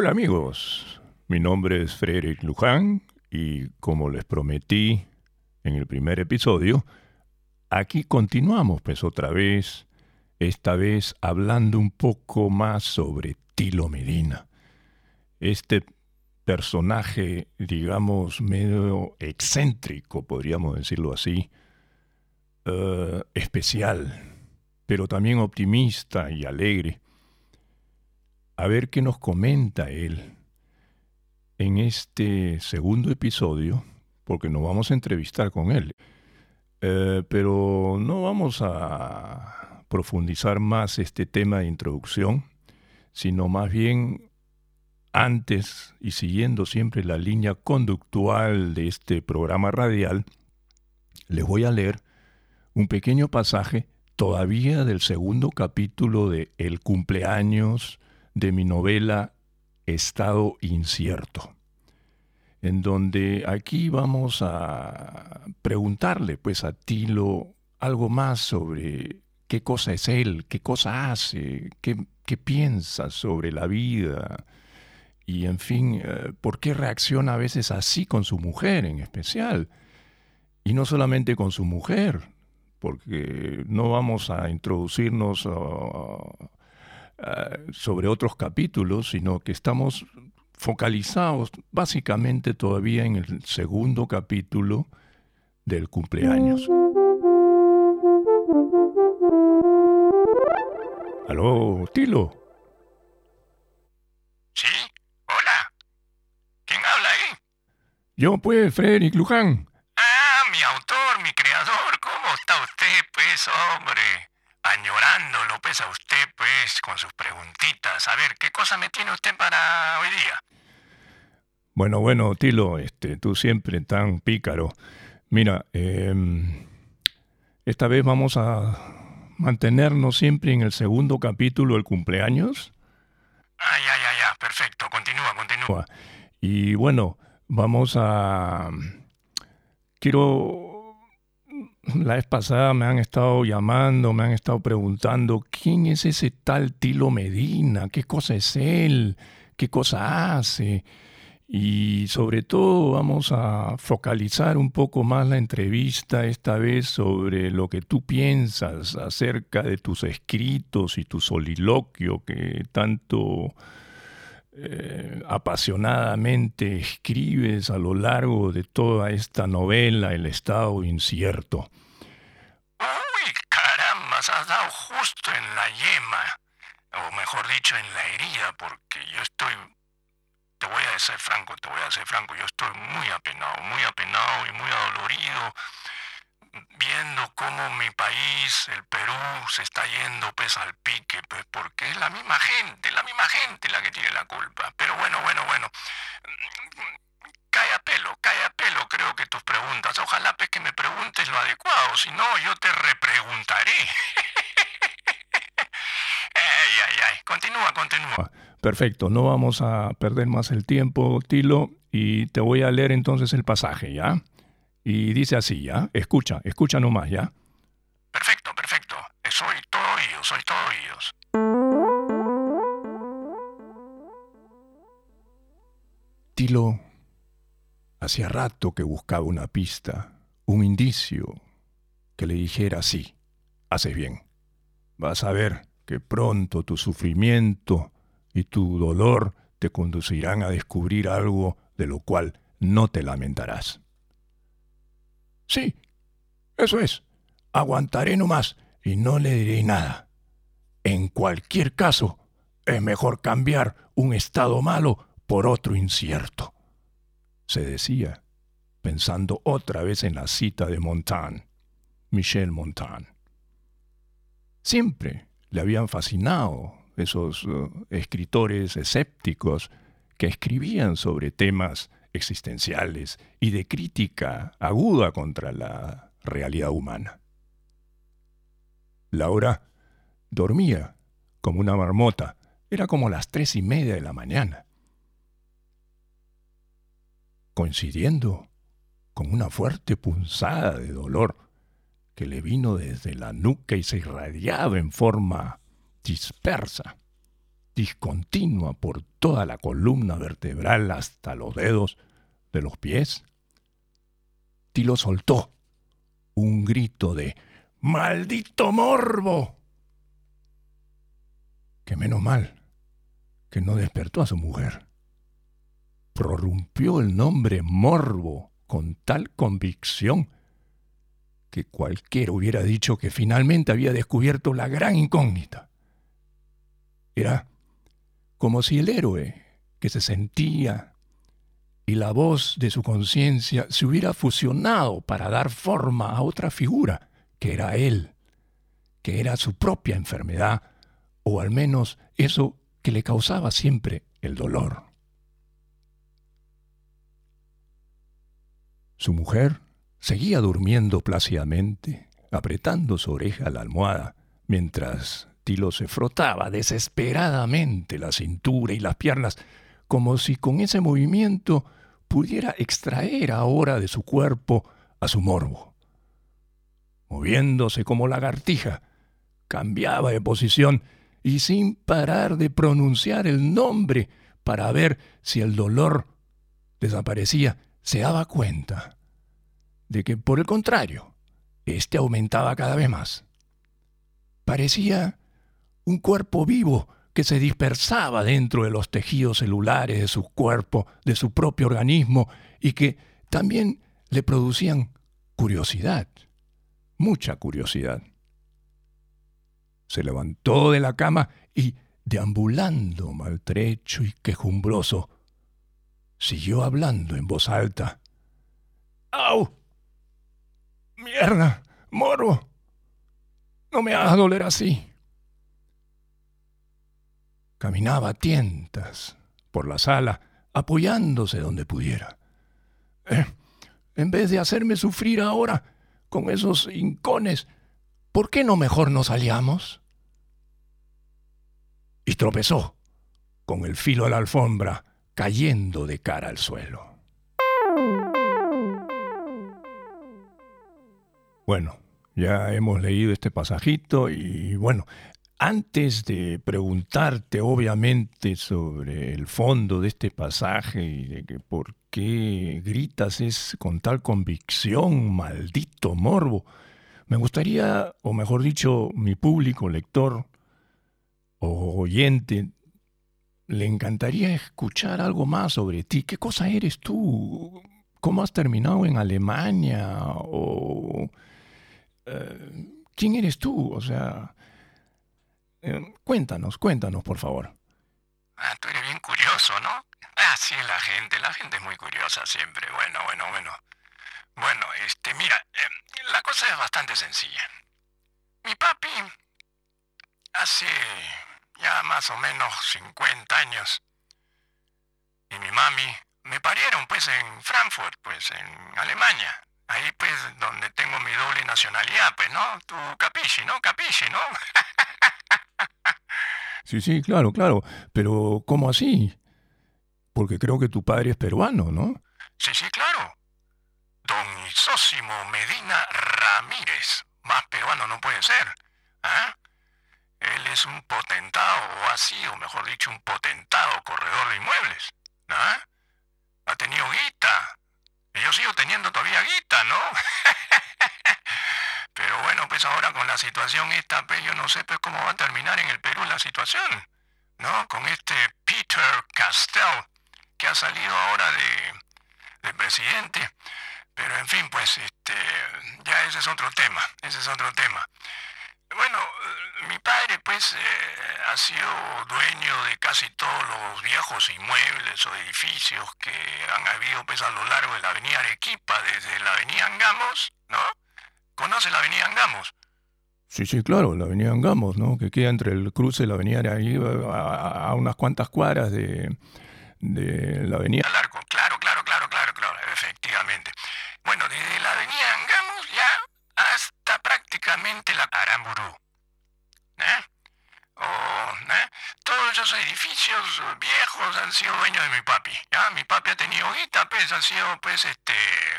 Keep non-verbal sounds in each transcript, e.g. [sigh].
Hola amigos, mi nombre es Frederick Luján y como les prometí en el primer episodio, aquí continuamos pues otra vez, esta vez hablando un poco más sobre Tilo Medina. Este personaje, digamos, medio excéntrico, podríamos decirlo así, eh, especial, pero también optimista y alegre. A ver qué nos comenta él en este segundo episodio, porque nos vamos a entrevistar con él. Eh, pero no vamos a profundizar más este tema de introducción, sino más bien antes y siguiendo siempre la línea conductual de este programa radial, les voy a leer un pequeño pasaje todavía del segundo capítulo de El cumpleaños de mi novela Estado incierto, en donde aquí vamos a preguntarle pues a Tilo algo más sobre qué cosa es él, qué cosa hace, qué, qué piensa sobre la vida y en fin, eh, por qué reacciona a veces así con su mujer en especial. Y no solamente con su mujer, porque no vamos a introducirnos uh, sobre otros capítulos, sino que estamos focalizados básicamente todavía en el segundo capítulo del cumpleaños. Aló, Tilo. Sí, hola. ¿Quién habla ahí? Yo, pues, Frederick Luján. Ah, mi autor, mi creador. ¿Cómo está usted, pues, hombre? Pues, a usted, pues, con sus preguntitas. A ver, ¿qué cosa me tiene usted para hoy día? Bueno, bueno, Tilo, este, tú siempre tan pícaro. Mira, eh, esta vez vamos a mantenernos siempre en el segundo capítulo del cumpleaños. Ah, ya, ya, ya, perfecto. Continúa, continúa. Y bueno, vamos a... Quiero... La vez pasada me han estado llamando, me han estado preguntando, ¿quién es ese tal Tilo Medina? ¿Qué cosa es él? ¿Qué cosa hace? Y sobre todo vamos a focalizar un poco más la entrevista esta vez sobre lo que tú piensas acerca de tus escritos y tu soliloquio que tanto eh, apasionadamente escribes a lo largo de toda esta novela, El Estado Incierto. Uy, caramba, has dado justo en la yema, o mejor dicho, en la herida, porque yo estoy te voy a ser franco, te voy a ser franco, yo estoy muy apenado, muy apenado y muy adolorido viendo cómo mi país, el Perú, se está yendo pues al pique, pues porque es la misma gente, la misma gente la que tiene la culpa. Pero bueno, bueno, bueno. Cae a pelo, cae a pelo creo que tus preguntas. Ojalá pues que me preguntes lo adecuado, si no yo te repreguntaré. [laughs] ay, ay, ay. Continúa, continúa. Perfecto, no vamos a perder más el tiempo, Tilo, y te voy a leer entonces el pasaje, ¿ya? Y dice así, ¿ya? Escucha, escucha nomás, ¿ya? Perfecto, perfecto. Soy todo oídos, soy todo oídos. Tilo hacía rato que buscaba una pista, un indicio que le dijera sí, haces bien. Vas a ver que pronto tu sufrimiento y tu dolor te conducirán a descubrir algo de lo cual no te lamentarás. Sí, eso es. Aguantaré nomás y no le diré nada. En cualquier caso, es mejor cambiar un estado malo por otro incierto. Se decía, pensando otra vez en la cita de Montaigne, Michel Montaigne. Siempre le habían fascinado esos uh, escritores escépticos que escribían sobre temas existenciales y de crítica aguda contra la realidad humana. Laura dormía como una marmota. Era como las tres y media de la mañana. Coincidiendo con una fuerte punzada de dolor que le vino desde la nuca y se irradiaba en forma dispersa, discontinua por toda la columna vertebral hasta los dedos de los pies, Tilo soltó un grito de ¡Maldito morbo! Que menos mal que no despertó a su mujer. Prorrumpió el nombre morbo con tal convicción que cualquiera hubiera dicho que finalmente había descubierto la gran incógnita. Era como si el héroe que se sentía y la voz de su conciencia se hubiera fusionado para dar forma a otra figura, que era él, que era su propia enfermedad, o al menos eso que le causaba siempre el dolor. Su mujer seguía durmiendo plácidamente, apretando su oreja a la almohada, mientras Tilo se frotaba desesperadamente la cintura y las piernas, como si con ese movimiento pudiera extraer ahora de su cuerpo a su morbo. Moviéndose como lagartija, cambiaba de posición y sin parar de pronunciar el nombre para ver si el dolor desaparecía, se daba cuenta de que, por el contrario, éste aumentaba cada vez más. Parecía un cuerpo vivo que se dispersaba dentro de los tejidos celulares de su cuerpo, de su propio organismo, y que también le producían curiosidad, mucha curiosidad. Se levantó de la cama y, deambulando maltrecho y quejumbroso, siguió hablando en voz alta. ¡Au! ¡Mierda! ¡Morbo! No me hagas doler así. Caminaba a tientas por la sala, apoyándose donde pudiera. Eh, en vez de hacerme sufrir ahora con esos hincones, ¿por qué no mejor nos aliamos? Y tropezó con el filo de la alfombra cayendo de cara al suelo. Bueno, ya hemos leído este pasajito y bueno, antes de preguntarte, obviamente, sobre el fondo de este pasaje y de que por qué gritas es con tal convicción, maldito morbo, me gustaría, o mejor dicho, mi público, lector o oyente, le encantaría escuchar algo más sobre ti. ¿Qué cosa eres tú? ¿Cómo has terminado en Alemania? ¿O eh, quién eres tú? O sea, eh, cuéntanos, cuéntanos, por favor. Ah, tú eres bien curioso, ¿no? Ah, sí, la gente, la gente es muy curiosa siempre. Bueno, bueno, bueno. Bueno, este, mira, eh, la cosa es bastante sencilla. Mi papi, hace ya más o menos 50 años, y mi mami me parieron pues en Frankfurt, pues en Alemania. Ahí pues donde tengo mi doble nacionalidad, pues, ¿no? Tú capisci, ¿no? Capisci, ¿no? [laughs] Sí, sí, claro, claro. Pero ¿cómo así? Porque creo que tu padre es peruano, ¿no? Sí, sí, claro. Don Isósimo Medina Ramírez. Más peruano no puede ser. ¿Ah? Él es un potentado, o ha sido, mejor dicho, un potentado corredor de inmuebles. ¿Ah? Ha tenido guita. Yo sigo teniendo todavía guita, ¿no? [laughs] Pero bueno, pues ahora con la situación esta, pues yo no sé pues cómo va a terminar en el Perú la situación, ¿no? Con este Peter Castell, que ha salido ahora de, de presidente. Pero en fin, pues este, ya ese es otro tema, ese es otro tema. Bueno, mi padre pues eh, ha sido dueño de casi todos los viejos inmuebles o edificios que han habido pues a lo largo de la avenida Arequipa, desde la avenida Angamos, ¿no? ¿Conoce la avenida Angamos? Sí, sí, claro, la avenida Angamos, ¿no? Que queda entre el cruce de la avenida ahí a, a, unas cuantas cuadras de, de la avenida... Largo, claro, claro, claro, claro, claro, efectivamente. Bueno, desde la avenida Angamos ya hasta prácticamente la Aramburú. ¿Eh? Oh, ¿eh? Todos esos edificios viejos han sido dueños de mi papi. ¿ya? Mi papi ha tenido guita, pues ha sido pues este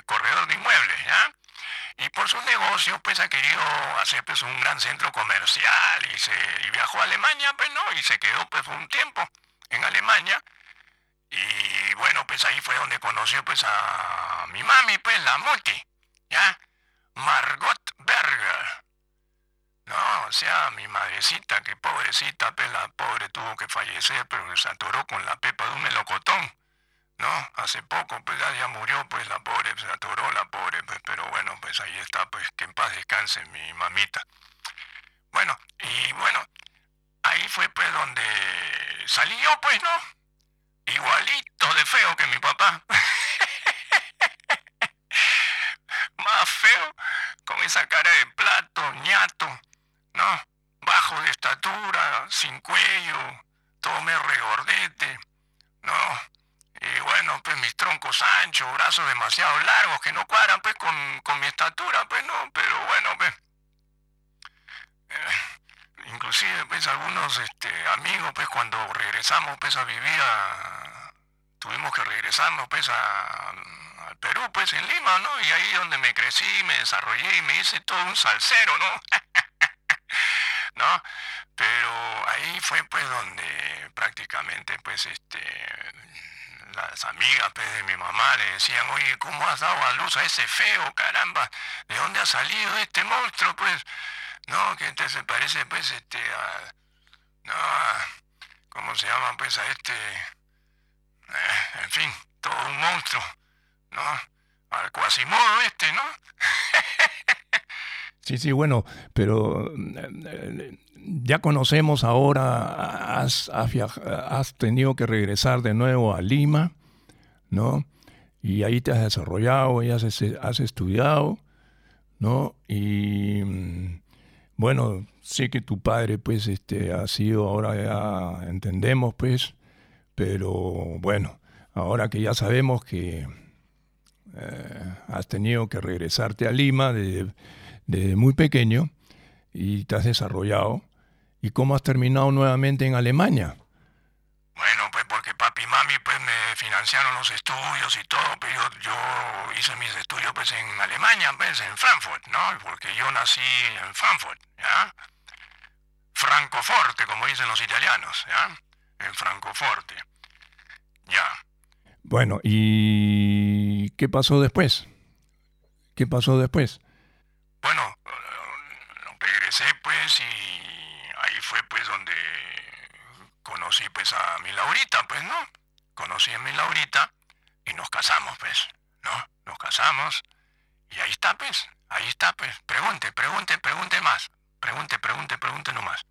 corredor de inmuebles. ¿ya? Y por su negocio, pues ha querido hacer pues un gran centro comercial y, se, viajó a Alemania, pues no, y se quedó pues un tiempo en Alemania. Y bueno, pues ahí fue donde conoció pues a mi mami, pues la multi, ¿ya? Margot Berger. No, o sea, mi madrecita, que pobrecita, pues la pobre tuvo que fallecer, pero se atoró con la pepa de un melocotón. No, hace poco, pues ya, murió, pues la pobre, se atoró la pobre, pues, pero bueno, pues ahí está, pues que en paz descanse mi mamita. Bueno, y bueno, ahí fue pues donde salí yo, pues, ¿no? Igualito de feo que mi papá. [laughs] Más feo, con esa cara de plato, ñato ¿no? Bajo de estatura, sin cuello, todo me regordete, ¿no? Y bueno, anchos, brazos demasiado largos que no cuadran pues con, mi estatura, pues no, pero bueno, pues. Eh, inclusive pues algunos este, amigos pues cuando regresamos pues a vivir a, tuvimos que regresarnos pues al Perú pues en Lima, ¿no? Y ahí donde me crecí, me desarrollé y me hice todo un salsero, ¿no? [laughs] ¿no? Pero ahí fue pues donde prácticamente pues amigas pues, de mi mamá le decían, oye, ¿cómo has dado a luz a ese feo, caramba? ¿De dónde ha salido este monstruo? Pues, no, que entonces se parece pues este a, no, ¿cómo se llama? Pues a este, eh, en fin, todo un monstruo, ¿no? Al cuasimodo este, ¿no? [laughs] Sí, sí, bueno, pero eh, ya conocemos ahora, has, has, tenido que regresar de nuevo a Lima, ¿no? Y ahí te has desarrollado, has, has estudiado, ¿no? Y mm, bueno, sé que tu padre, pues, este, ha sido, ahora ya entendemos, pues, pero bueno, ahora que ya sabemos que eh, has tenido que regresarte a Lima, de desde muy pequeño y te has desarrollado. ¿Y cómo has terminado nuevamente en Alemania? Bueno, pues porque papi y mami pues me financiaron los estudios y todo, pero yo, hice mis estudios pues en Alemania, pues en Frankfurt, ¿no? Porque yo nací en Frankfurt, ¿ya? Francoforte, como dicen los italianos, ¿ya? En Francoforte. Ya. Bueno, ¿y qué pasó después? ¿Qué pasó después? Bueno, regresé pues y ahí fue pues donde conocí pues a mi Laurita, pues, ¿no? Conocí a mi Laurita y nos casamos, pues, ¿no? Nos casamos y ahí está, pues, ahí está, pues. Pregunte, pregunte, pregunte más. Pregunte, pregunte, pregunte nomás.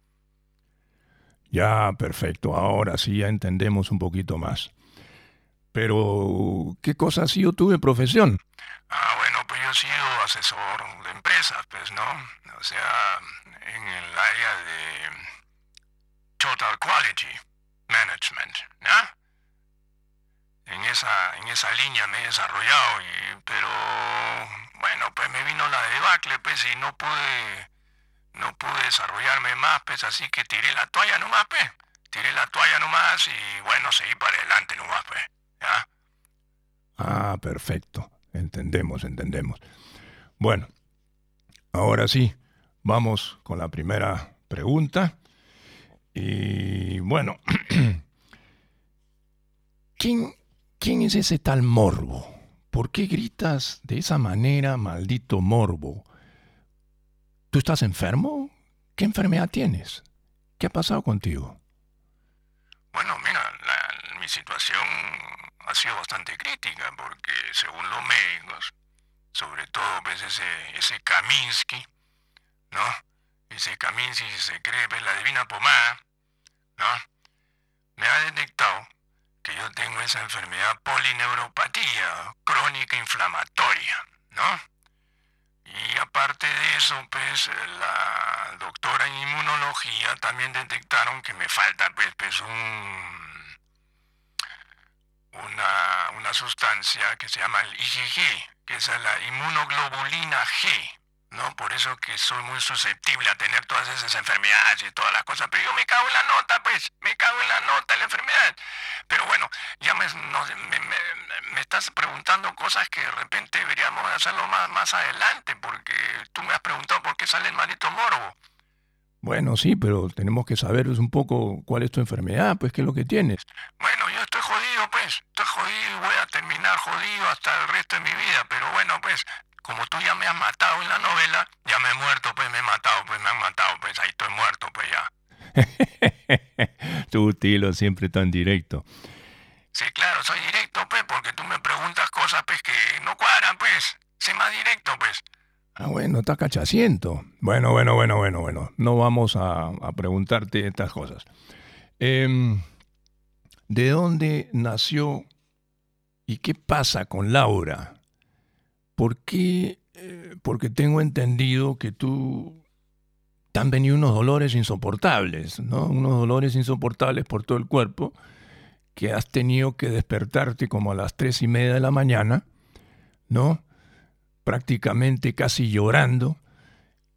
Ya, perfecto. Ahora sí ya entendemos un poquito más. Pero, ¿qué cosa ha sido tu de profesión? Ah, bueno, pues yo he sido asesor de empresas, pues, ¿no? O sea, en el área de Total Quality Management, ¿ya? Esa, en esa línea me he desarrollado, y, pero bueno, pues me vino la debacle, pues, y no pude, no pude desarrollarme más, pues, así que tiré la toalla nomás, pues. Tiré la toalla nomás y bueno, seguí para adelante nomás, pues, ¿ya? Ah, perfecto. Entendemos, entendemos. Bueno, ahora sí, vamos con la primera pregunta. Y bueno, [clears throat] ¿quién, ¿quién es ese tal morbo? ¿Por qué gritas de esa manera, maldito morbo? ¿Tú estás enfermo? ¿Qué enfermedad tienes? ¿Qué ha pasado contigo? Bueno, mira, mi situación ha sido bastante crítica porque según los médicos, sobre todo pues ese, ese Kaminsky, ¿no? Ese Kaminsky se cree pues, la divina pomada, ¿no? Me ha detectado que yo tengo esa enfermedad polineuropatía crónica inflamatoria, ¿no? Y aparte de eso, pues la doctora en inmunología también detectaron que me falta pues, pues un una, sustancia que se llama el IgG, que es la inmunoglobulina G, ¿no? Por eso que soy muy susceptible a tener todas esas enfermedades y todas las cosas. Pero yo me cago en la nota, pues, me cago en la nota, en la enfermedad. Pero bueno, ya me, me, estás preguntando cosas que de repente deberíamos hacerlo más, más adelante, porque tú me has preguntado por qué sale el maldito morbo. Bueno, sí, pero tenemos que saber un poco cuál es tu enfermedad, pues qué es lo que tienes. Bueno, yo estoy jodido, pues, estoy jodido y voy a terminar jodido hasta el resto de mi vida, pero bueno, pues, como tú ya me has matado en la novela, ya me he muerto, pues me he matado, pues me han matado, pues ahí estoy muerto, pues ya. [laughs] tu Tilo, siempre tan directo. Sí, claro, soy directo, pues, porque tú me preguntas cosas, pues, que no cuadran, pues. Sé más directo, pues. Ah, bueno, está cachaciento. Bueno, bueno, bueno, bueno, bueno. No vamos a, preguntarte estas cosas. Em, ¿De dónde nació y qué pasa con Laura? ¿Por qué? Eh, porque tengo entendido que tú te han venido unos dolores insoportables, ¿no? Unos dolores insoportables por todo el cuerpo, que has tenido que despertarte como a las tres y media de la mañana, ¿no? Prácticamente casi llorando.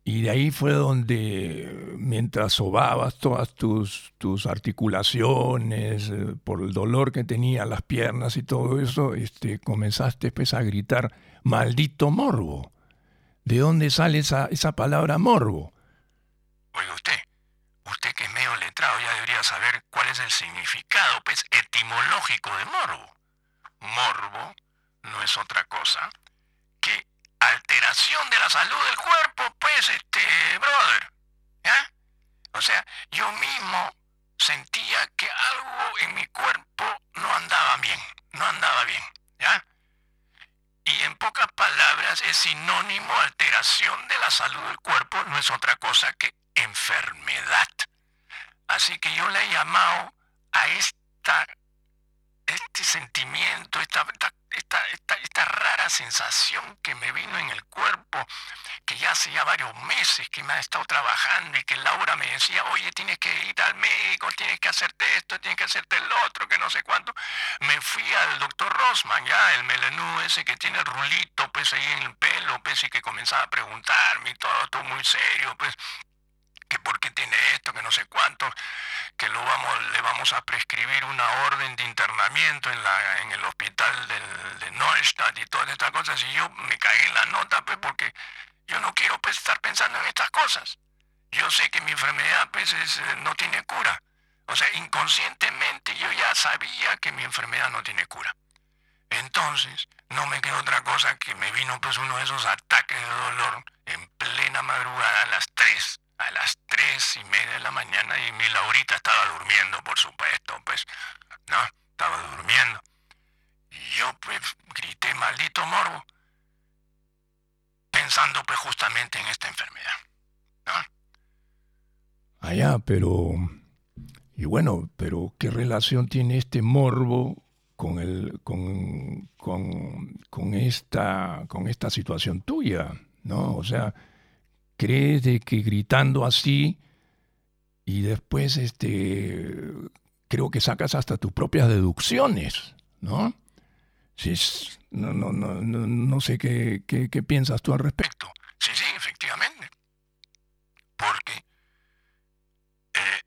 Y de ahí fue donde, mientras sobabas todas tus, tus articulaciones, eh, por el dolor que tenía las piernas y todo eso, este, comenzaste pues, a gritar Maldito morbo. ¿De dónde sale esa, esa palabra morbo? Oiga usted, usted que es medio letrado ya debería saber cuál es el significado pues, etimológico de morbo. Morbo no es otra cosa alteración de la salud del cuerpo, pues, este, brother. ¿Ya? O sea, yo mismo sentía que algo en mi cuerpo no andaba bien, no andaba bien, ¿ya? y en pocas palabras es sinónimo alteración de la salud del cuerpo, no es otra cosa que enfermedad. Así que yo le he llamado a esta, este sentimiento, esta, esta, esta rara sensación que me vino en el cuerpo, que ya hace ya varios meses que me ha estado trabajando y que Laura me decía, oye, tienes que ir al médico, tienes que hacerte esto, tienes que hacerte el otro, que no sé cuánto. Me fui al doctor Rosman, ya, el melenú ese que tiene el rulito, pues ahí en el pelo, pues y que comenzaba a preguntarme y todo, todo muy serio, pues que por qué tiene esto, que no sé cuánto, que lo vamos, le vamos a prescribir una orden de internamiento en, la, en el hospital del, de Neustadt y todas estas cosas. Y yo me caí en la nota, pues, porque yo no quiero pues, estar pensando en estas cosas. Yo sé que mi enfermedad pues, eh, no tiene cura. O sea, inconscientemente yo ya sabía que mi enfermedad no tiene cura. Entonces, no me quedó otra cosa que me vino pues uno de esos ataques de dolor en plena madrugada a las 3 a las tres y media de la mañana y mi Laurita estaba durmiendo, por supuesto, pues, ¿no? Estaba durmiendo. Y yo, pues, grité, maldito morbo, pensando, pues, justamente en esta enfermedad, ¿no? Allá, pero... Y bueno, pero ¿qué relación tiene este morbo con, el, con, con, con, esta, con esta situación tuya? ¿No? O sea, crees de que gritando así y después este creo que sacas hasta tus propias deducciones, ¿no? Si no, no, no, no, sé qué, qué, piensas tú al respecto. Sí, sí, efectivamente. Porque eh,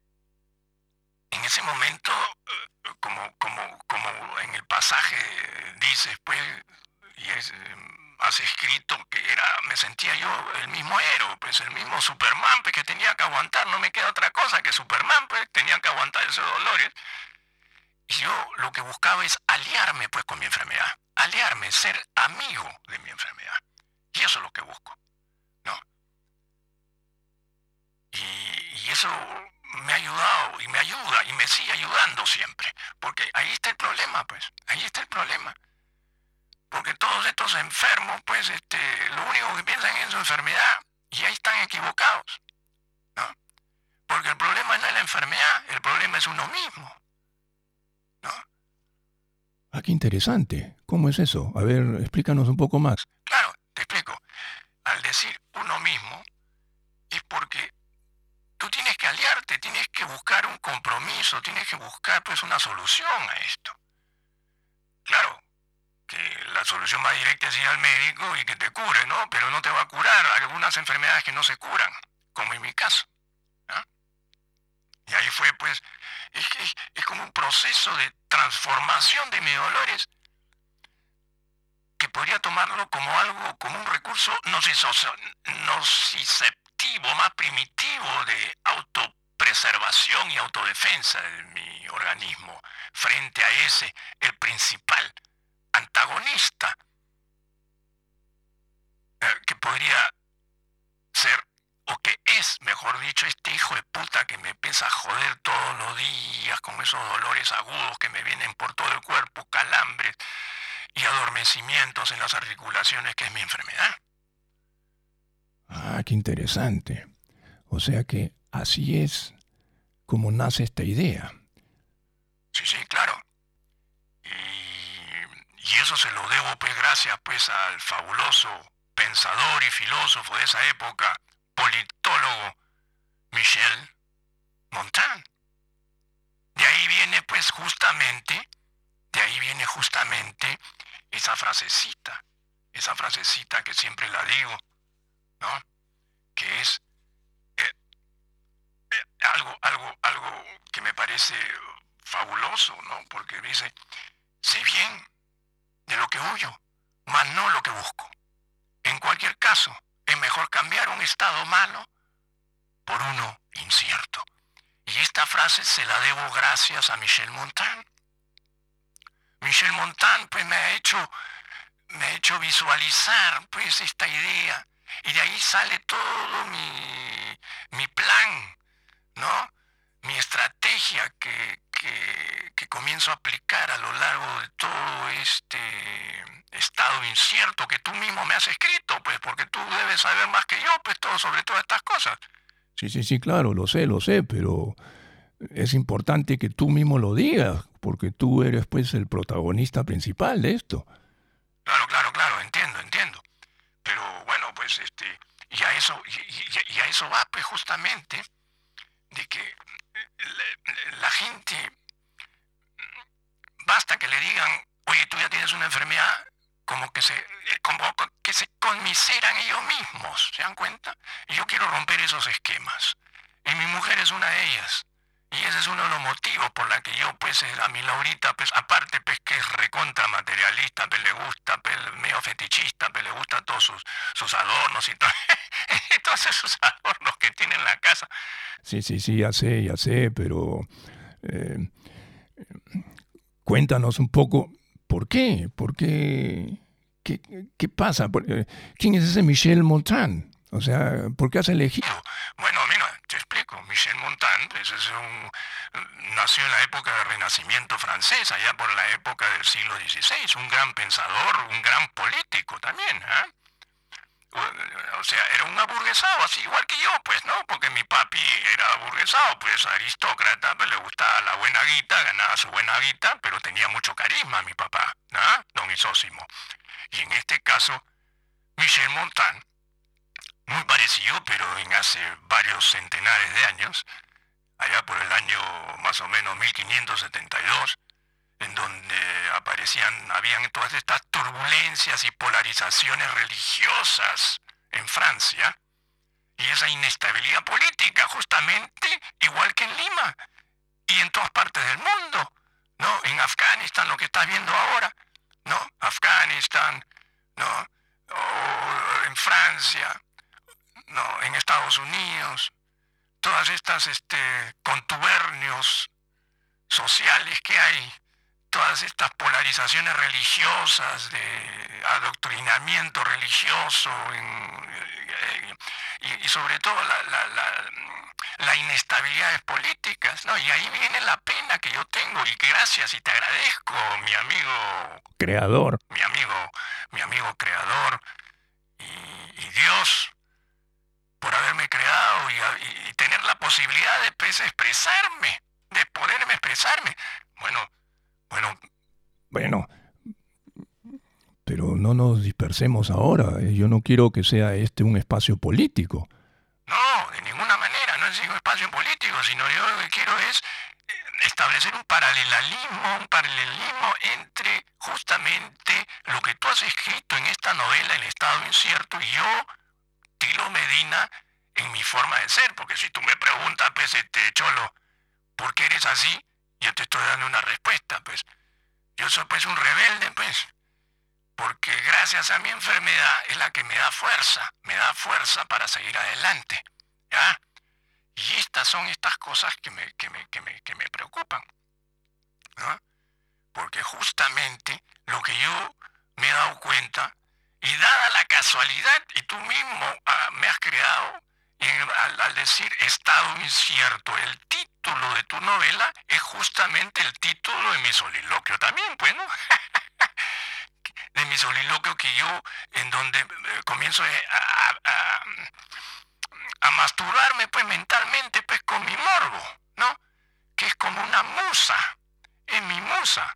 en ese momento, eh, como, como, como en el pasaje dices, pues, y es, has escrito que era, me sentía yo el mismo héroe, pues el mismo Superman, pues, que tenía que aguantar, no me queda otra cosa que Superman, pues tenía que aguantar esos dolores. Y yo lo que buscaba es aliarme pues con mi enfermedad, aliarme, ser amigo de mi enfermedad. Y eso es lo que busco, ¿no? Y, y eso me ha ayudado y me ayuda y me sigue ayudando siempre, porque ahí está el problema, pues, ahí está el problema porque todos estos enfermos, pues, este, lo único que piensan es su enfermedad y ahí están equivocados, ¿no? Porque el problema no es la enfermedad, el problema es uno mismo, ¿no? Ah, qué interesante. ¿Cómo es eso? A ver, explícanos un poco más. Claro, te explico. Al decir uno mismo, es porque tú tienes que aliarte, tienes que buscar un compromiso, tienes que buscar pues una solución a esto. Claro, la solución más directa es ir al médico y que te cure, ¿no? Pero no te va a curar algunas enfermedades que no se curan, como en mi caso. Y ahí fue, pues, es, es, es como un proceso de transformación de mis dolores que podría tomarlo como algo, como un recurso nociceptivo, más primitivo de autopreservación y autodefensa de mi organismo frente a ese, el principal antagonista, eh, que podría ser, o que es, mejor dicho, este hijo de puta que me empieza a joder todos los días con esos dolores agudos que me vienen por todo el cuerpo, calambres y adormecimientos en las articulaciones, que es mi enfermedad. Ah, qué interesante. O sea que así es como nace esta idea. Sí, sí, claro. Y, eso se lo debo, pues, gracias, pues, al fabuloso pensador y filósofo de esa época, politólogo, Michel Montaigne. De ahí viene, pues, justamente, de ahí viene justamente esa frasecita, esa frasecita que siempre la digo, ¿no? Que es eh, eh, algo, algo, algo que me parece fabuloso, ¿no? Porque dice, sé bien de lo que huyo, mas no lo que busco. En cualquier caso, es mejor cambiar un estado malo por uno incierto. Y esta frase se la debo gracias a Michel Montaigne. Michel Montaigne pues me ha hecho me ha hecho visualizar pues esta idea y de ahí sale todo mi, mi plan, ¿no? Mi estrategia que, que, comienzo a aplicar a lo largo de todo este estado incierto que tú mismo me has escrito, pues porque tú debes saber más que yo, pues todo sobre todas estas cosas. Sí, sí, sí, claro, lo sé, lo sé, pero es importante que tú mismo lo digas, porque tú eres pues el protagonista principal de esto. Claro, claro, claro, entiendo, entiendo. Pero bueno, pues este, y a eso, y, a eso va pues justamente de que la, gente basta que le digan, oye, tú ya tienes una enfermedad, como que se, como que se conmiseran ellos mismos, ¿se dan cuenta? Y yo quiero romper esos esquemas. Y mi mujer es una de ellas. Y ese es uno de los motivos por la que yo, pues, eh, a mi Laurita, pues, aparte, pues, que es recontra materialista, pues, le gusta, pues, medio fetichista, pues, le gusta todos sus, sus adornos y todo, [laughs] todos esos adornos que tiene en la casa. Sí, sí, sí, ya sé, ya sé, pero eh, cuéntanos un poco, ¿por qué? ¿Por qué? ¿Qué, qué pasa? Eh, ¿Quién es ese Michel Montaigne? O sea, ¿por qué has elegido? Bueno, mira, te explico. Michel Montaigne pues, es un, nació en la época del Renacimiento francés, allá por la época del siglo XVI. Un gran pensador, un gran político también. ¿eh? O sea, era un aburguesado, así igual que yo, pues, ¿no? Porque mi papi era aburguesado, pues aristócrata, pues le gustaba la buena guita, ganaba su buena guita, pero tenía mucho carisma mi papá, ¿no? Don Isósimo. Y en este caso, Michel Montaigne muy parecido, pero en hace varios centenares de años, allá por el año más o menos 1572, en donde aparecían, habían todas estas turbulencias y polarizaciones religiosas en Francia, y esa inestabilidad política, justamente igual que en Lima y en todas partes del mundo, ¿no? En Afganistán, lo que estás viendo ahora, ¿no? Afganistán, ¿no? En Francia, no, en Estados Unidos, todas estas este, contubernios sociales que hay, todas estas polarizaciones religiosas, de adoctrinamiento religioso, eh, y, sobre todo la, la, la, la, inestabilidades políticas, ¿no? Y ahí viene la pena que yo tengo, y gracias y te agradezco, mi amigo creador. Mi amigo, mi amigo creador, y, y Dios, por haberme creado y, tener la posibilidad de pues, expresarme, de poderme expresarme. Bueno, bueno. Bueno, pero no nos dispersemos ahora. Eh, yo no quiero que sea este un espacio político. No, de ninguna manera, no es un espacio político, sino yo lo que quiero es establecer un paralelismo, un paralelismo entre justamente lo que tú has escrito en esta novela, El Estado Incierto, y yo, Medina, en mi forma de ser. Porque si tú me preguntas, pues, este, Cholo, ¿por qué eres así? Yo te estoy dando una respuesta, pues. Yo soy, pues, un rebelde, pues. Porque gracias a mi enfermedad es la que me da fuerza, me da fuerza para seguir adelante. ¿Ya? Y estas son estas cosas que me, que me, que me, que me preocupan. ¿no? Porque justamente lo que yo me he dado cuenta, y dada la casualidad, y tú mismo ah, me has creado, al, decir estado incierto, el título de tu novela es justamente el título de mi soliloquio también, bueno. [laughs] de mi soliloquio que yo, en donde eh, comienzo a, a, a masturbarme pues mentalmente pues con mi morbo, ¿no? Que es como una musa, es mi musa.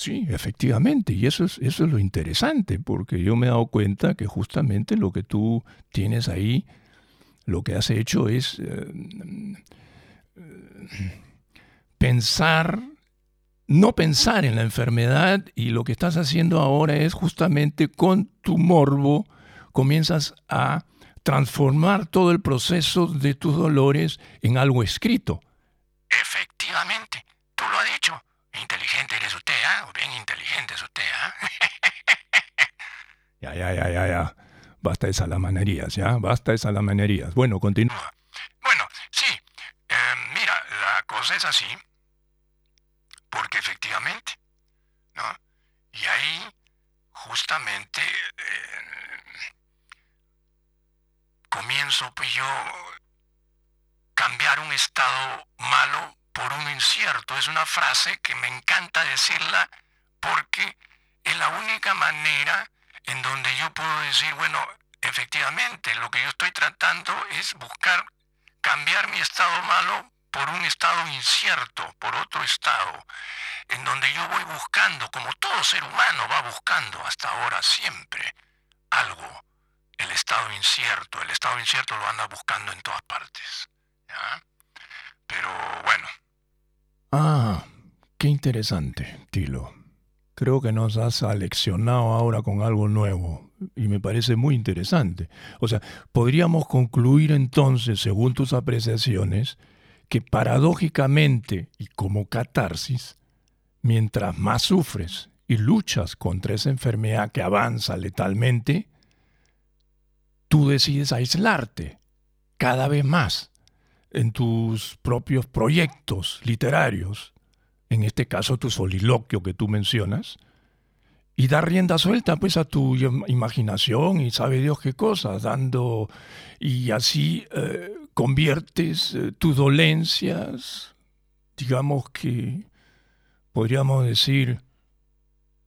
Sí, efectivamente, y eso es, eso es lo interesante, porque yo me he dado cuenta que justamente lo que tú tienes ahí, lo que has hecho es eh, pensar, no pensar en la enfermedad, y lo que estás haciendo ahora es justamente con tu morbo, comienzas a transformar todo el proceso de tus dolores en algo escrito. Efectivamente, tú lo has dicho. Inteligente eres usted, ¿ah? ¿eh? Bien inteligente es usted, ¿ah? ¿eh? [laughs] ya, ya, ya, ya, ya. Basta de salamanerías, ¿ya? Basta de salamanerías. Bueno, continúa. Bueno, sí. Eh, mira, la cosa es así. Porque efectivamente, ¿no? Y ahí, justamente, eh, comienzo pues yo cambiar un estado malo por uno incierto. Es una frase que me encanta decirla porque es la única manera en donde yo puedo decir, bueno, efectivamente, lo que yo estoy tratando es buscar cambiar mi estado malo por un estado incierto, por otro estado, en donde yo voy buscando, como todo ser humano va buscando hasta ahora siempre, algo el estado incierto. El estado incierto lo anda buscando en todas partes. Pero bueno. Ah, qué interesante, Tilo. Creo que nos has aleccionado ahora con algo nuevo y me parece muy interesante. O sea, podríamos concluir entonces, según tus apreciaciones, que paradójicamente y como catarsis, mientras más sufres y luchas contra esa enfermedad que avanza letalmente, tú decides aislarte cada vez más en tus propios proyectos literarios, en este caso tu soliloquio que tú mencionas, y dar rienda suelta pues a tu imaginación y sabe Dios qué cosas, dando y así eh, conviertes eh, tus dolencias, digamos que podríamos decir...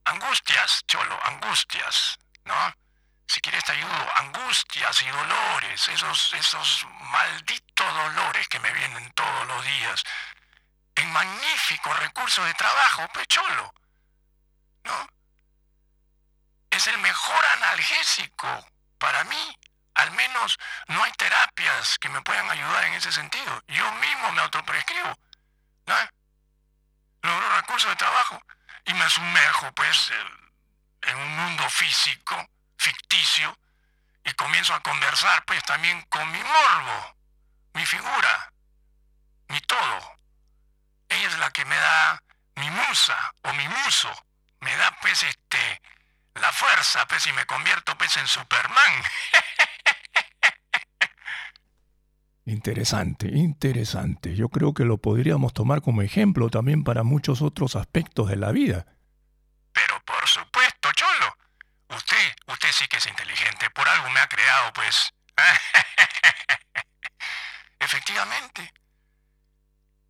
Angustias, cholo, angustias, ¿no? si quieres te ayudo, angustias y dolores, esos, esos malditos dolores que me vienen todos los días, en magnífico recurso de trabajo, pecholo. ¿No? Es el mejor analgésico para mí. Al menos no hay terapias que me puedan ayudar en ese sentido. Yo mismo me autoprescribo. ¿no? Logro recursos de trabajo y me sumerjo, pues, en un mundo físico ficticio y comienzo a conversar pues también con mi morbo, mi figura, mi todo. Ella es la que me da mi musa o mi muso, me da pues este la fuerza pues y me convierto pues en Superman. [laughs] Interesante, interesante. Yo creo que lo podríamos tomar como ejemplo también para muchos otros aspectos de la vida. Pero por supuesto, Cholo. Usted, usted sí que es inteligente. Por algo me ha creado, pues. [laughs] Efectivamente.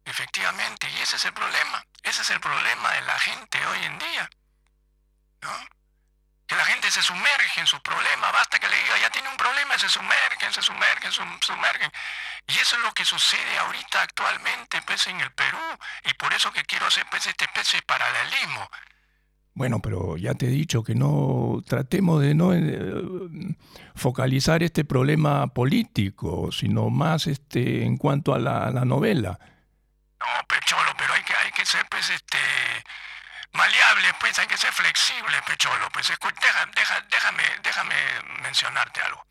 Efectivamente. Y ese es el problema. Ese es el problema de la gente hoy en día. ¿No? Que la gente se sumerge en sus problemas. Basta que le diga, ya tiene un problema, se sumergen, se sumergen, se sumergen. Y eso es lo que sucede ahorita actualmente, pues, en el Perú. Y por eso que quiero hacer, pues, este especie de paralelismo. Bueno, pero ya te he dicho que no tratemos de no eh, focalizar este problema político, sino más este en cuanto a la, novela. No, Pecholo, pero hay que pues, este, maleable, pues, hay que ser flexible, pecholo. Pues, deja, deja, déjame, déjame mencionarte algo.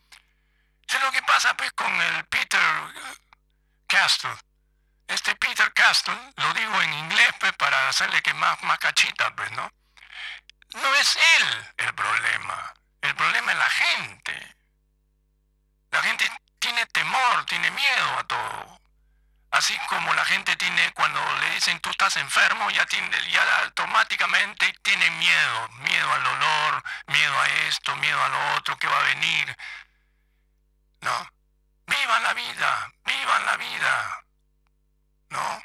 ¿Qué lo que pasa, pues, con el Peter Castle? Este Peter Castle, lo digo en inglés, pues, para hacerle que más, más cachita, pues, ¿no? No es él el problema. El problema es la gente. La gente tiene temor, tiene miedo a todo. Así como la gente tiene, cuando le dicen tú estás enfermo, ya, tiene, ya automáticamente tiene miedo. Miedo al dolor, miedo a esto, miedo a lo otro que va a venir. No. Vivan la vida, vivan la vida. ¿No?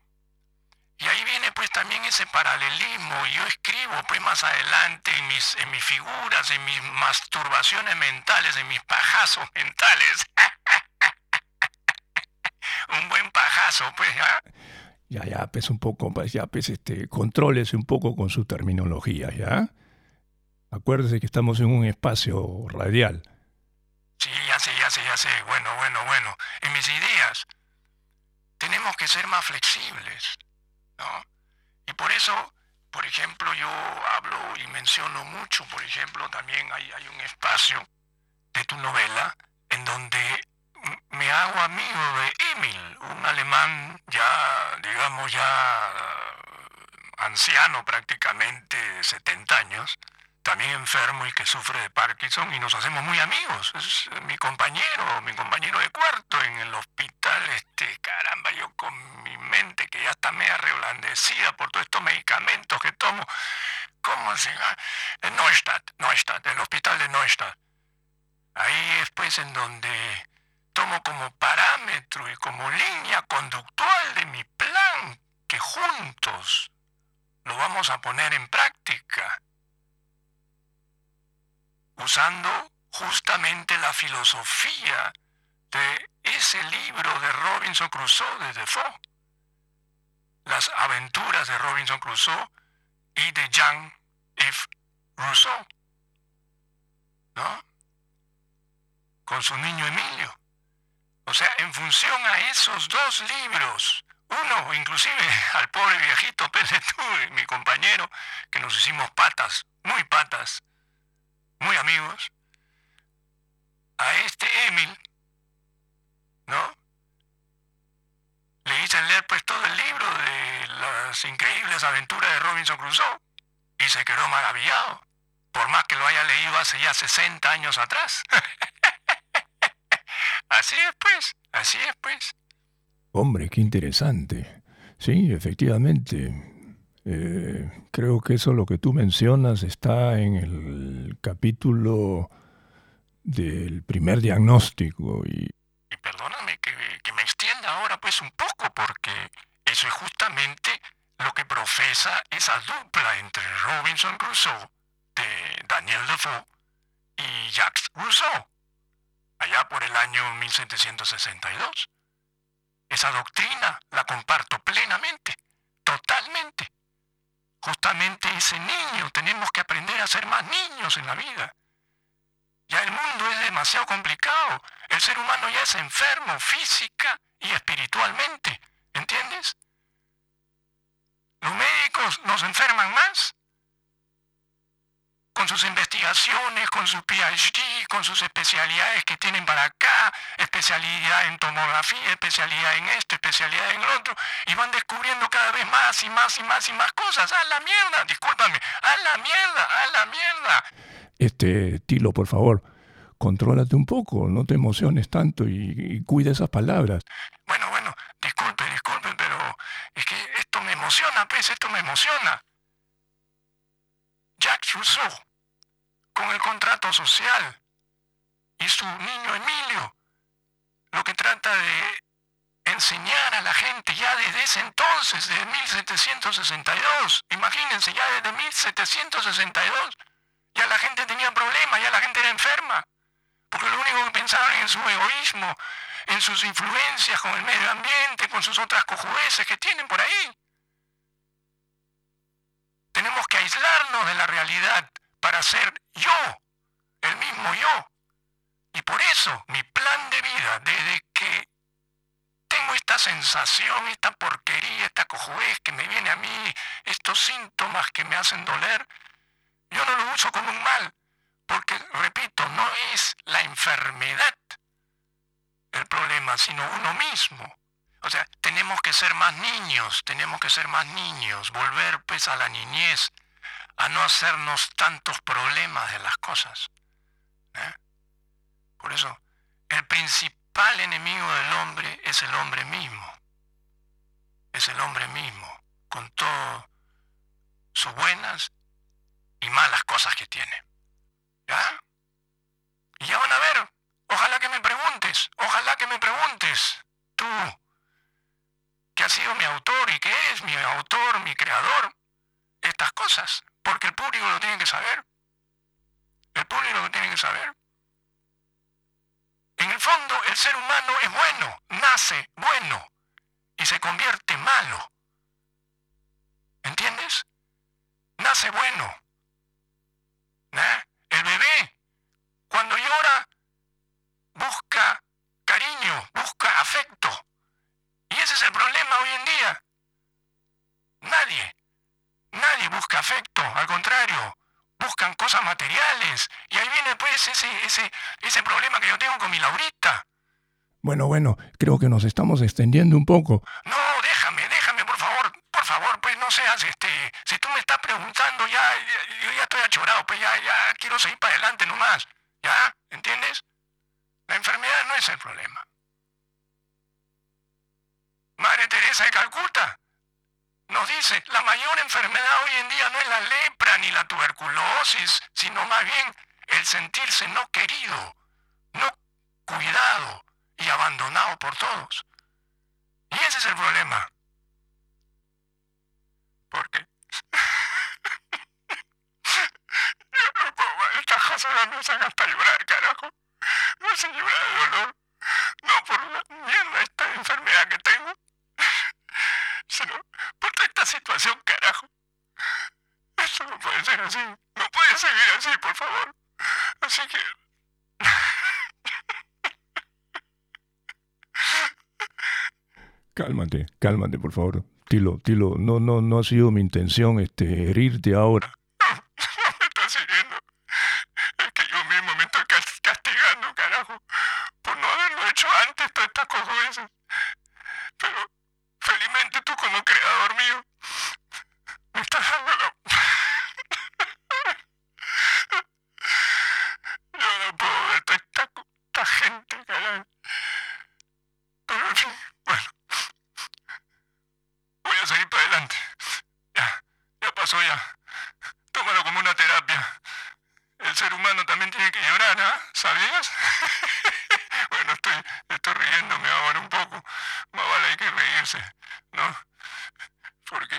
Y ahí viene pues también ese paralelismo. Yo escribo pues más adelante en mis, en mis figuras, en mis masturbaciones mentales, en mis pajazos mentales. [laughs] un buen pajazo, pues, ¿ya? Ya, ya, pues un poco, pues ya, pues este, contrólese un poco con su terminología, ¿ya? Acuérdese que estamos en un espacio radial. Sí, ya sé, ya sé, ya sé. Bueno, bueno, bueno. En mis ideas tenemos que ser más flexibles, ¿no? Y por eso, por ejemplo, yo hablo y menciono mucho, por ejemplo, también hay, hay un espacio de tu novela en donde me hago amigo de Emil, un alemán ya, digamos, ya anciano prácticamente, 70 años, también enfermo y que sufre de Parkinson y nos hacemos muy amigos. Es mi compañero, mi compañero de cuarto en el hospital. Este, caramba, yo con mi mente que ya está media reblandecida por todos estos medicamentos que tomo. ¿Cómo se llama? Neustadt, Neustadt, el hospital de Neustadt. Ahí es pues en donde tomo como parámetro y como línea conductual de mi plan que juntos lo vamos a poner en práctica, usando justamente la filosofía de ese libro de Robinson Crusoe de Defoe, las aventuras de Robinson Crusoe y de Jean F. Rousseau, ¿no? Con su niño Emilio. O sea, en función a esos dos libros, uno, inclusive [laughs] al pobre viejito Peletú, mi compañero, que nos hicimos patas, muy patas, muy amigos, a este Emil, ¿no? Le hice leer pues todo el libro de las increíbles aventuras de Robinson Crusoe y se quedó maravillado, por más que lo haya leído hace ya 60 años atrás. [laughs] Así es, pues, así es, pues. Hombre, qué interesante. Sí, efectivamente. Eh, creo que eso lo que tú mencionas está en el capítulo del primer diagnóstico y... Perdóname que, que me extienda ahora pues un poco porque eso es justamente lo que profesa esa dupla entre Robinson Crusoe de Daniel Defoe y Jacques Rousseau allá por el año 1762. Esa doctrina la comparto plenamente, totalmente. Justamente ese niño, tenemos que aprender a ser más niños en la vida. Ya el mundo es demasiado complicado. El ser humano ya es enfermo física y espiritualmente. ¿Entiendes? Los médicos nos enferman más con sus investigaciones, con su PhD, con sus especialidades que tienen para acá, especialidad en tomografía, especialidad en esto, especialidad en lo otro, y van descubriendo cada vez más y más y más y más cosas. ¡A la mierda! Discúlpame, ¡a la mierda! ¡a la mierda! Este, Tilo, por favor, contrólate un poco, no te emociones tanto y, y cuida esas palabras. Bueno, bueno, disculpe, disculpe, pero es que esto me emociona, pues, esto me emociona. Jacques Rousseau con el contrato social. Y su niño Emilio, lo que trata de enseñar a la gente ya desde ese entonces, de 1762, imagínense, ya desde 1762, ya la gente tenía problemas, ya la gente era enferma, porque lo único que pensaban en su egoísmo, en sus influencias con el medio ambiente, con sus otras cojudeces que tienen por ahí. Tenemos que aislarnos de la realidad para ser yo, el mismo yo. Y por eso mi plan de vida, desde que tengo estas sensación, esta porquería, esta cojudez que me viene a mí, estos síntomas que me hacen doler, yo no lo uso como un mal, porque, repito, no es la enfermedad el problema, sino uno mismo. O sea, tenemos que ser más niños, tenemos que ser más niños, volver pues a la niñez, a no hacernos tantos problemas de las cosas. ¿eh? Por eso, el principal enemigo del hombre es el hombre mismo. Es el hombre mismo, con todas sus buenas y malas cosas que tiene. ¿Ya? Y ya van a ver, ojalá que me preguntes, ojalá que me preguntes, tú, que has sido mi autor y que eres mi autor, mi creador, estas cosas, porque el público lo tiene que saber. El público lo tiene que saber. En el fondo, el ser humano es bueno, nace bueno y se convierte malo. ¿Entiendes? Nace bueno. ¿Eh? El bebé, cuando llora, busca cariño, busca afecto. Y ese es el problema hoy en día. Nadie, nadie busca afecto, al contrario, buscan cosas materiales. Y ahí viene pues ese, ese, ese problema que yo tengo con mi Laurita. Bueno, bueno, creo que nos estamos extendiendo un poco. No, déjame, déjame, por favor, por favor, pues no seas este. Si tú me estás preguntando, ya, yo ya estoy achorado, pues ya, ya quiero seguir para adelante nomás. ¿Ya? ¿Entiendes? La enfermedad no es el problema. Madre Teresa de Calcuta nos dice, la mayor enfermedad hoy en día no es la lepra ni la tuberculosis, sino más bien el sentirse no querido, no cuidado y abandonado por todos. Y ese es el problema. Porque [laughs] estas cosas me hacen hasta llorar, carajo. Me hacen llorar de dolor. No por la mierda esta enfermedad que tengo, [laughs] sino situación, carajo. Esto no puede ser así. No puede seguir así, por favor. Así que... Cálmate, cálmate, por favor. Tilo, Tilo, no, no, no ha sido mi intención este, herirte ahora. No me estás hiriendo. Es que yo mismo me estoy cas- castigando, carajo, por no haberlo hecho antes todas estas cosas. ¿Sabías? bueno, estoy, estoy riéndome ahora un poco. Más vale hay que reírse, ¿no? Porque,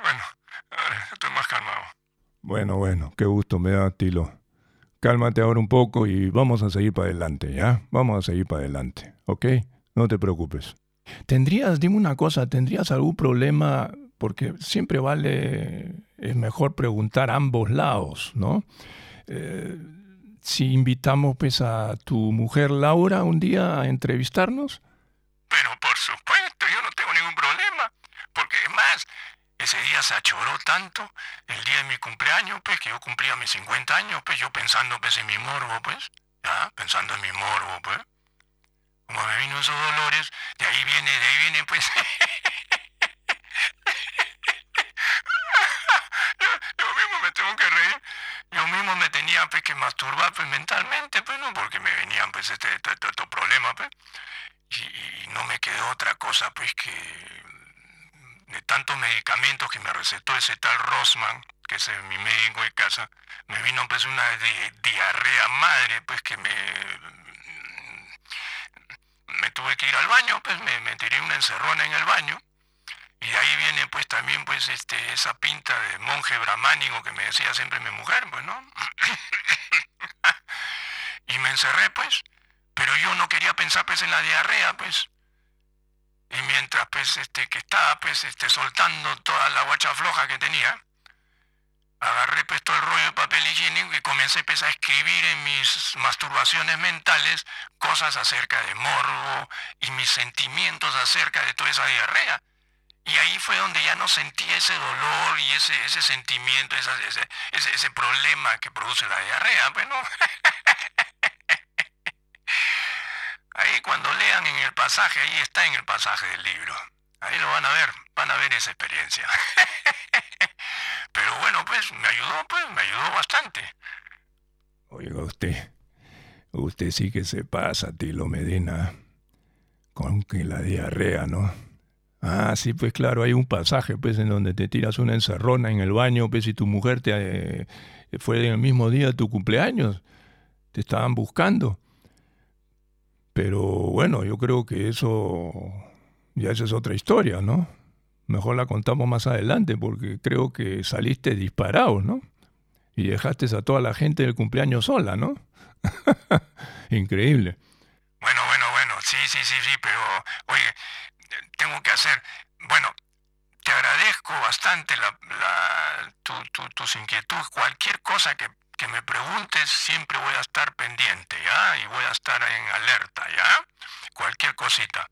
bueno, ahora estoy más calmado. Bueno, bueno, qué gusto me da, Tilo. Cálmate ahora un poco y vamos a seguir para adelante, ¿ya? Vamos a seguir para adelante, ¿ok? No te preocupes. ¿Tendrías, dime una cosa, ¿tendrías algún problema? Porque siempre vale, es mejor preguntar a ambos lados, ¿no? Eh, si invitamos pues a tu mujer Laura un día a entrevistarnos. Pero por supuesto, yo no tengo ningún problema. Porque es más, ese día se achoró tanto, el día de mi cumpleaños, pues, que yo cumplía mis 50 años, pues, yo pensando, pues, en mi morbo, pues, pensando en mi morbo, pues. Como me vino esos dolores, de ahí viene, de ahí viene, pues. [laughs] yo, mismo me tengo que reír. Yo mismo me tenía, pues, que masturbar, pues, mentalmente, pues, ¿no? Porque me venían, pues, este, estos este, este problemas, pues. Y, y no me quedó otra cosa, pues, que de tantos medicamentos que me recetó ese tal Rosman, que es mi médico de casa, me vino pues una di- diarrea madre, pues que me me tuve que ir al baño, pues me, me tiré una encerrona en el baño. Y ahí viene pues también pues este esa pinta de monje brahmánico que me decía siempre mi mujer, pues, ¿no? [coughs] y me encerré pues, pero yo no quería pensar pues en la diarrea, pues. Y mientras pues este que estaba pues este soltando toda la guacha floja que tenía, agarré pues todo el rollo de papel higiénico y comencé pues, a escribir en mis masturbaciones mentales cosas acerca de morbo y mis sentimientos acerca de toda esa diarrea. Y ahí fue donde ya no sentí ese dolor y ese, ese sentimiento, ese, ese, ese, problema que produce la diarrea. Bueno, [laughs] ahí cuando lean en el pasaje, ahí está en el pasaje del libro. Ahí lo van a ver, van a ver esa experiencia. [laughs] Pero bueno, pues me ayudó, pues me ayudó bastante. Oiga usted, usted sí que se pasa, Tilo Medina, con que la diarrea, ¿no? Ah, sí, pues claro, hay un pasaje pues en donde te tiras una encerrona en el baño, pues si tu mujer te eh, fue en el mismo día de tu cumpleaños, te estaban buscando. Pero bueno, yo creo que eso ya es otra historia, ¿no? Mejor la contamos más adelante porque creo que saliste disparado, ¿no? Y dejaste a toda la gente del cumpleaños sola, ¿no? [laughs] Increíble. Bueno, bueno, bueno, sí, sí, sí, sí, pero oye, tengo que hacer, bueno, te agradezco bastante la, tus inquietudes, cualquier cosa que, que, me preguntes, siempre voy a estar pendiente, ¿ya? Y voy a estar en alerta, ¿ya? Cualquier cosita.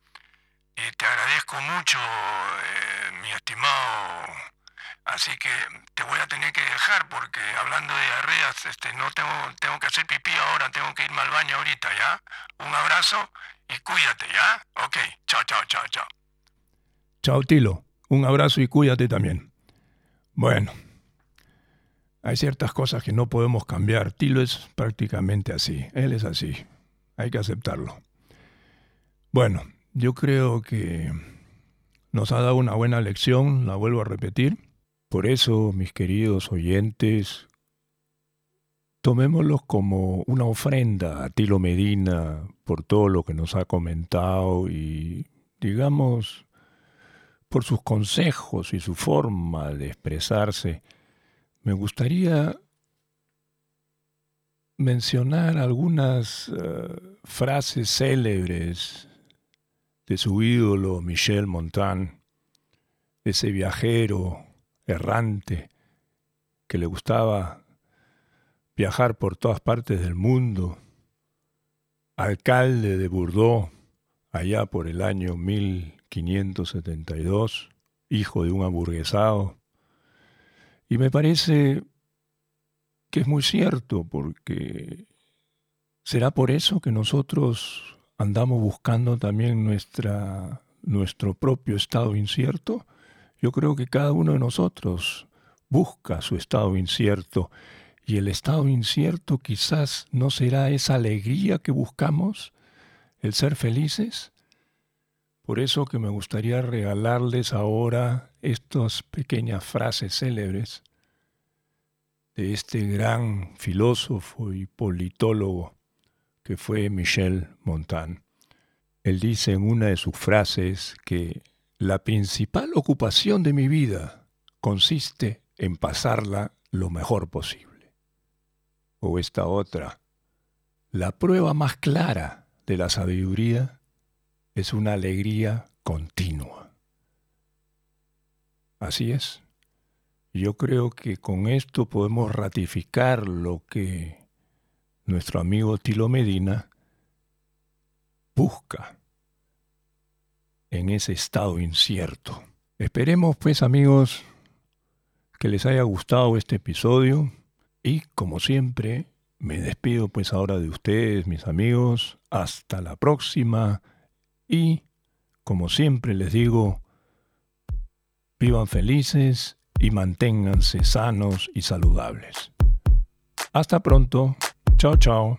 Y te agradezco mucho, eh, mi estimado. Así que te voy a tener que dejar porque hablando de diarreas, este, no tengo, tengo que hacer pipí ahora, tengo que irme al baño ahorita, ¿ya? Un abrazo y cuídate, ¿ya? Ok, chao, chao, chao, chao. Chao, Tilo. Un abrazo y cuídate también. Bueno, hay ciertas cosas que no podemos cambiar. Tilo es prácticamente así. Él es así. Hay que aceptarlo. Bueno, yo creo que nos ha dado una buena lección, la vuelvo a repetir. Por eso, mis queridos oyentes, tomémoslos como una ofrenda a Tilo Medina por todo lo que nos ha comentado y, digamos, por sus consejos y su forma de expresarse, me gustaría mencionar algunas eh, frases célebres de su ídolo Michel Montan, ese viajero errante que le gustaba viajar por todas partes del mundo, alcalde de Bordeaux allá por el año 1572, hijo de un aburguesado. Y me parece que es muy cierto, porque será por eso que nosotros andamos buscando también nuestra, nuestro propio estado incierto. Yo creo que cada uno de nosotros busca su estado incierto y el estado incierto quizás no será esa alegría que buscamos, el ser felices, por eso que me gustaría regalarles ahora estas pequeñas frases célebres de este gran filósofo y politólogo que fue Michel Montand. Él dice en una de sus frases que la principal ocupación de mi vida consiste en pasarla lo mejor posible. O esta otra, la prueba más clara de la sabiduría es una alegría continua. Así es. Yo creo que con esto podemos ratificar lo que nuestro amigo Tilo Medina busca en ese estado incierto. Esperemos pues amigos que les haya gustado este episodio y como siempre me despido pues ahora de ustedes mis amigos. Hasta la próxima y, como siempre les digo, vivan felices y manténganse sanos y saludables. Hasta pronto. Chao, chao.